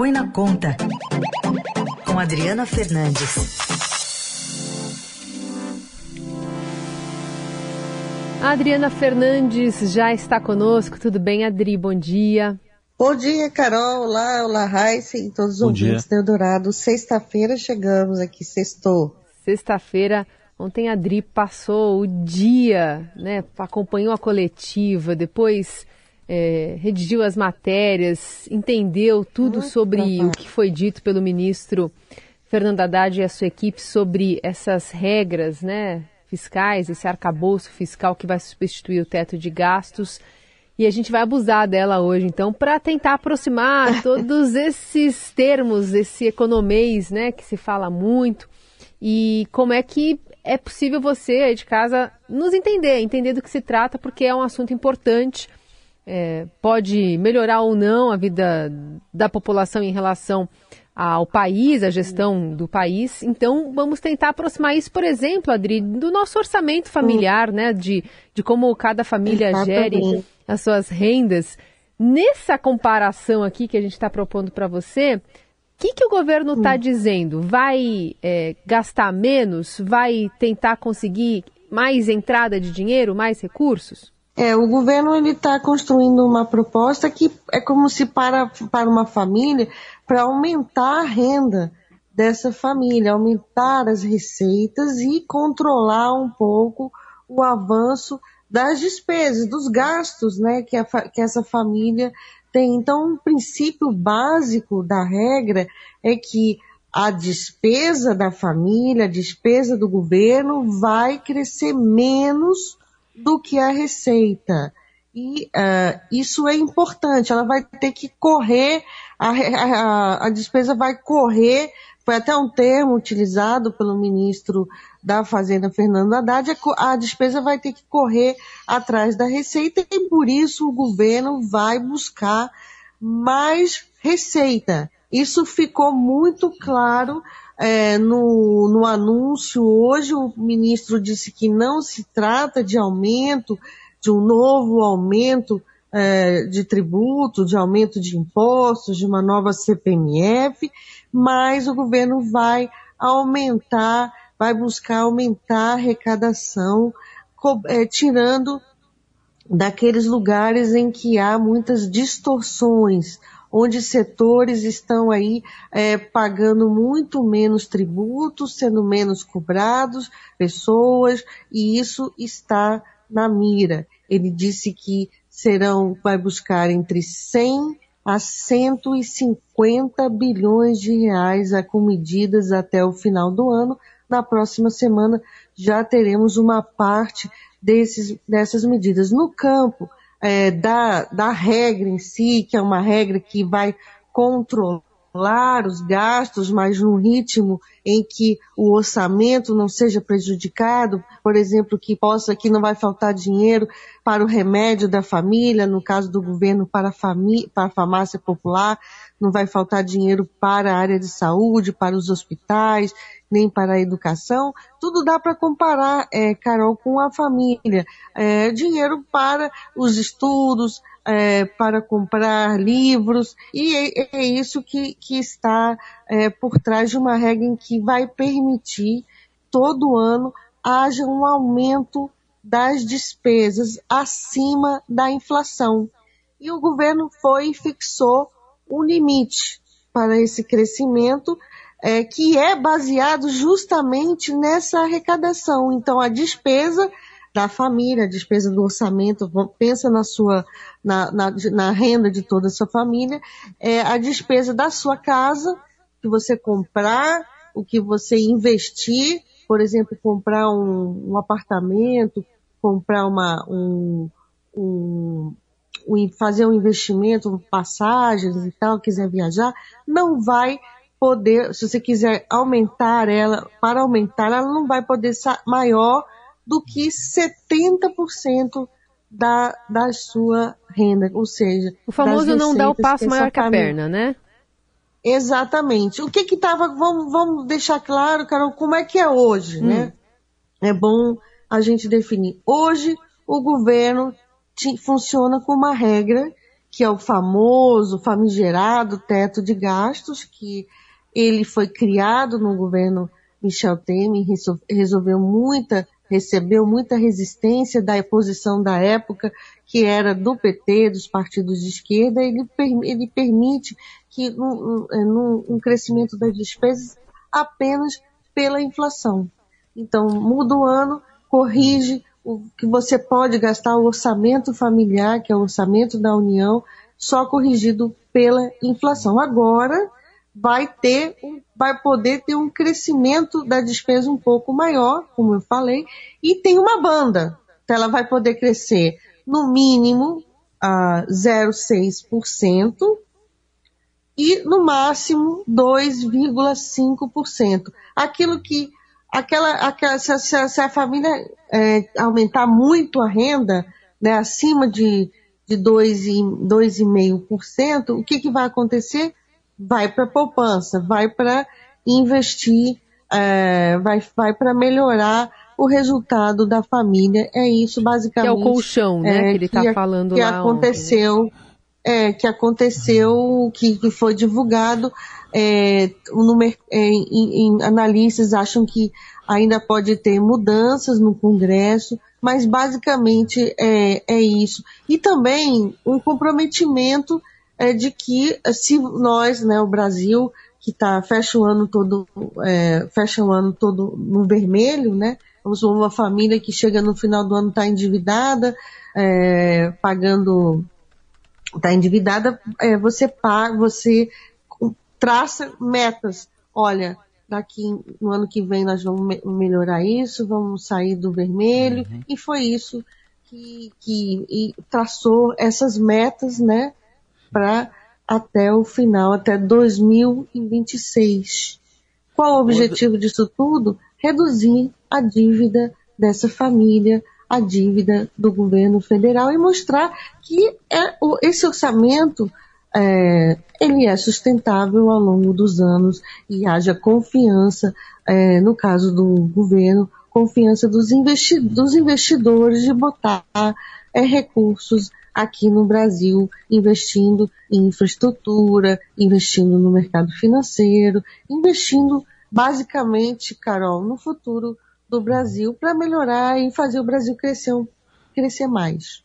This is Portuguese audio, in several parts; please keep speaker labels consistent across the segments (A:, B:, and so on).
A: Põe na Conta, com Adriana Fernandes.
B: A Adriana Fernandes já está conosco. Tudo bem, Adri? Bom dia.
C: Bom dia, Carol. Olá, olá, Raíssa e todos os ouvintes do Eldorado. Sexta-feira chegamos aqui, sextou.
B: Sexta-feira, ontem a Adri passou o dia, né? Acompanhou a coletiva, depois é, redigiu as matérias, entendeu tudo sobre o que foi dito pelo ministro Fernando Haddad e a sua equipe sobre essas regras né, fiscais, esse arcabouço fiscal que vai substituir o teto de gastos. E a gente vai abusar dela hoje, então, para tentar aproximar todos esses termos, esse economês, né, que se fala muito, e como é que é possível você aí de casa nos entender, entender do que se trata, porque é um assunto importante é, pode melhorar ou não a vida da população em relação ao país, a gestão do país. Então, vamos tentar aproximar isso, por exemplo, Adri, do nosso orçamento familiar, né? De, de como cada família Exatamente. gere as suas rendas. Nessa comparação aqui que a gente está propondo para você, o que, que o governo está hum. dizendo? Vai é, gastar menos? Vai tentar conseguir mais entrada de dinheiro, mais recursos?
C: É, o governo ele está construindo uma proposta que é como se para, para uma família, para aumentar a renda dessa família, aumentar as receitas e controlar um pouco o avanço das despesas, dos gastos né, que, a, que essa família tem. Então, o princípio básico da regra é que a despesa da família, a despesa do governo vai crescer menos do que a receita. E uh, isso é importante, ela vai ter que correr, a, a, a despesa vai correr, foi até um termo utilizado pelo ministro da Fazenda, Fernando Haddad, a despesa vai ter que correr atrás da receita e por isso o governo vai buscar mais receita. Isso ficou muito claro é, no, no anúncio. Hoje, o ministro disse que não se trata de aumento, de um novo aumento é, de tributo, de aumento de impostos, de uma nova CPMF, mas o governo vai aumentar, vai buscar aumentar a arrecadação, é, tirando daqueles lugares em que há muitas distorções, onde setores estão aí é, pagando muito menos tributos, sendo menos cobrados, pessoas, e isso está na mira. Ele disse que serão, vai buscar entre 100 a 150 bilhões de reais com medidas até o final do ano. Na próxima semana já teremos uma parte desses, dessas medidas. No campo, é, da, da regra em si, que é uma regra que vai controlar os gastos, mas num ritmo em que o orçamento não seja prejudicado, por exemplo, que possa, que não vai faltar dinheiro para o remédio da família, no caso do governo para a, para a farmácia popular, não vai faltar dinheiro para a área de saúde, para os hospitais, nem para a educação, tudo dá para comparar, é, Carol, com a família. É, dinheiro para os estudos, é, para comprar livros, e é, é isso que, que está é, por trás de uma regra em que vai permitir todo ano haja um aumento das despesas acima da inflação. E o governo foi e fixou um limite para esse crescimento é, que é baseado justamente nessa arrecadação. Então, a despesa da família, a despesa do orçamento, pensa na sua, na, na, na renda de toda a sua família, é a despesa da sua casa, que você comprar, o que você investir, por exemplo, comprar um, um apartamento, comprar uma, um, um, um, fazer um investimento, passagens e tal, quiser viajar, não vai poder, se você quiser aumentar ela, para aumentar, ela não vai poder ser maior do que 70% da, da sua renda, ou seja...
B: O famoso não dá o passo maior que a perna, né?
C: Exatamente. O que que estava, vamos, vamos deixar claro, Carol, como é que é hoje, hum. né? É bom a gente definir. Hoje, o governo funciona com uma regra que é o famoso, famigerado teto de gastos, que ele foi criado no governo Michel Temer, resolveu muita, recebeu muita resistência da oposição da época, que era do PT, dos partidos de esquerda, ele, ele permite que um, um, um crescimento das despesas apenas pela inflação. Então, muda o ano, corrige o que você pode gastar o orçamento familiar, que é o orçamento da União, só corrigido pela inflação. Agora vai ter, vai poder ter um crescimento da despesa um pouco maior, como eu falei, e tem uma banda. Então ela vai poder crescer no mínimo a 0,6% e no máximo 2,5%. Aquilo que aquela, aquela se, se, se a família é, aumentar muito a renda, né, acima de, de 2,5%, o que, que vai acontecer? Vai para poupança, vai para investir, é, vai, vai para melhorar o resultado da família. É isso, basicamente.
B: Que é o colchão, né? É, que ele está falando
C: que
B: lá.
C: Aconteceu,
B: ontem.
C: É, que aconteceu, que, que foi divulgado é, no, é, em, em, analistas acham que ainda pode ter mudanças no Congresso, mas basicamente é, é isso. E também um comprometimento é, de que se nós, né, o Brasil, que tá, fecha o ano todo, é, fecha o ano todo no vermelho, né? Vamos uma família que chega no final do ano está endividada, é, pagando, está endividada, é, você paga, você traça metas. Olha, daqui no ano que vem nós vamos me melhorar isso, vamos sair do vermelho, uhum. e foi isso que, que traçou essas metas, né, para até o final, até 2026. Qual o objetivo disso tudo? Reduzir a dívida dessa família, a dívida do governo federal e mostrar que é, esse orçamento é, ele é sustentável ao longo dos anos e haja confiança, é, no caso do governo, confiança dos, investi dos investidores de botar é, recursos aqui no Brasil, investindo em infraestrutura, investindo no mercado financeiro, investindo basicamente, Carol, no futuro do Brasil para melhorar e fazer o Brasil crescer, crescer mais.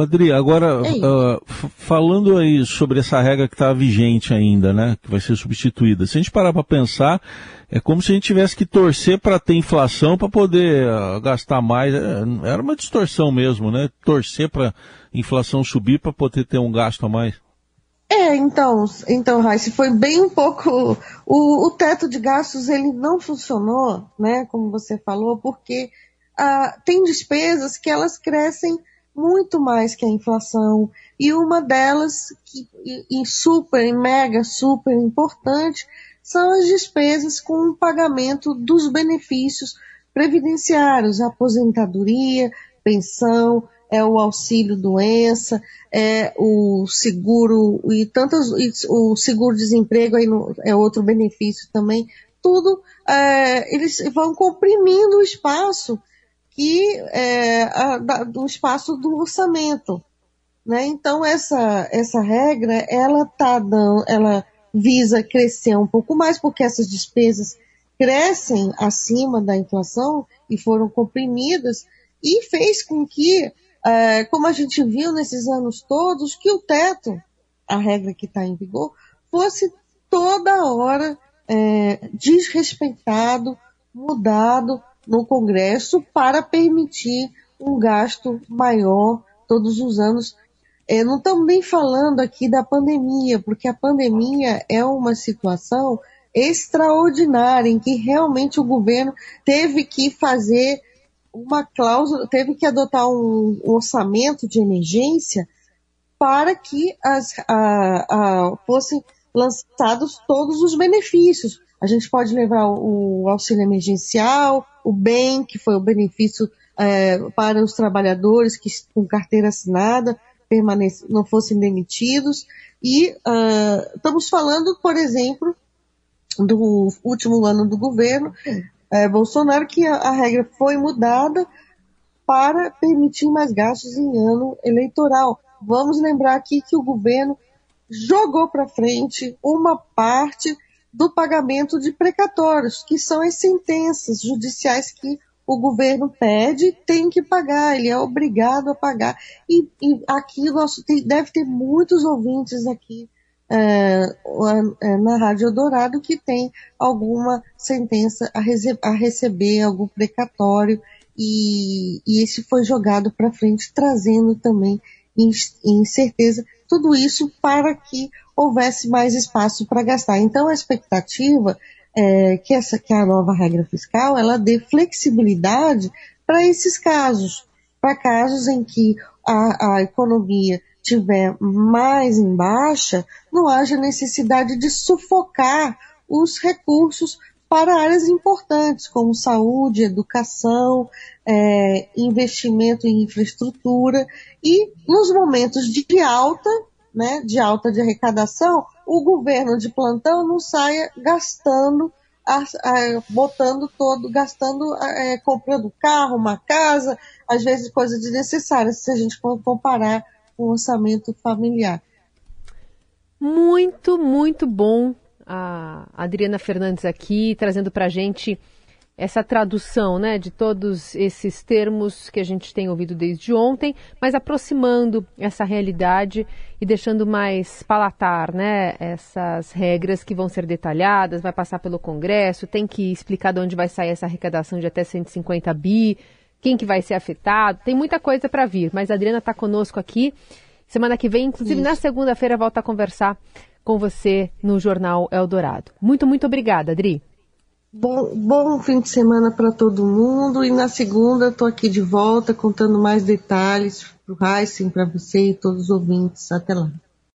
D: Adri, agora uh, falando aí sobre essa regra que está vigente ainda, né, que vai ser substituída. Se a gente parar para pensar, é como se a gente tivesse que torcer para ter inflação para poder uh, gastar mais. É, era uma distorção mesmo, né? Torcer para inflação subir para poder ter um gasto a mais.
C: É, então, então, Raíssa, foi bem um pouco. O, o teto de gastos ele não funcionou, né? Como você falou, porque uh, tem despesas que elas crescem muito mais que a inflação. E uma delas, que, em super, em mega, super importante, são as despesas com o pagamento dos benefícios previdenciários, aposentadoria, pensão, é o auxílio doença, é o seguro e tantos o seguro desemprego aí no, é outro benefício também. Tudo é, eles vão comprimindo o espaço que é, a, da, do espaço do orçamento. Né? Então essa, essa regra ela tá dando, ela visa crescer um pouco mais porque essas despesas crescem acima da inflação e foram comprimidas e fez com que, é, como a gente viu nesses anos todos, que o teto, a regra que está em vigor, fosse toda hora é, desrespeitado, mudado no Congresso para permitir um gasto maior todos os anos. É, não estamos nem falando aqui da pandemia, porque a pandemia é uma situação extraordinária em que realmente o governo teve que fazer uma cláusula, teve que adotar um, um orçamento de emergência para que as, a, a, fossem lançados todos os benefícios. A gente pode levar o, auxílio emergencial, o bem, que foi o benefício é, para os trabalhadores que com carteira assinada não fossem demitidos. E uh, estamos falando, por exemplo, do último ano do governo é, Bolsonaro, que a, a regra foi mudada para permitir mais gastos em ano eleitoral. vamos lembrar aqui que o governo jogou para frente uma parte do pagamento de precatórios, que são as sentenças judiciais que o governo pede, tem que pagar, ele é obrigado a pagar. E, e aqui nosso, tem, deve ter muitos ouvintes aqui é, é, na Rádio Dourado que tem alguma sentença a, rece a receber, algum precatório, e, e esse foi jogado para frente, trazendo também incerteza, tudo isso para que houvesse mais espaço para gastar. Então, a expectativa é que essa que a nova regra fiscal ela dê flexibilidade para esses casos, para casos em que a, a economia tiver mais em baixa, não haja necessidade de sufocar os recursos para áreas importantes como saúde, educação, é, investimento em infraestrutura e nos momentos de alta né, de alta de arrecadação, o governo de plantão não saia gastando, botando todo, gastando, é, comprando carro, uma casa, às vezes coisas desnecessárias, se a gente comparar com o orçamento familiar.
B: Muito, muito bom a Adriana Fernandes aqui, trazendo para a gente essa tradução né, de todos esses termos que a gente tem ouvido desde ontem, mas aproximando essa realidade e deixando mais palatar né, essas regras que vão ser detalhadas, vai passar pelo Congresso, tem que explicar de onde vai sair essa arrecadação de até 150 bi, quem que vai ser afetado, tem muita coisa para vir, mas a Adriana está conosco aqui. Semana que vem, inclusive Isso. na segunda-feira, volta a conversar com você no Jornal Eldorado. Muito, muito obrigada, Adri.
C: Bom, bom fim de semana para todo mundo e na segunda estou aqui de volta contando mais detalhes para o Heisen, para você e todos os ouvintes. Até lá.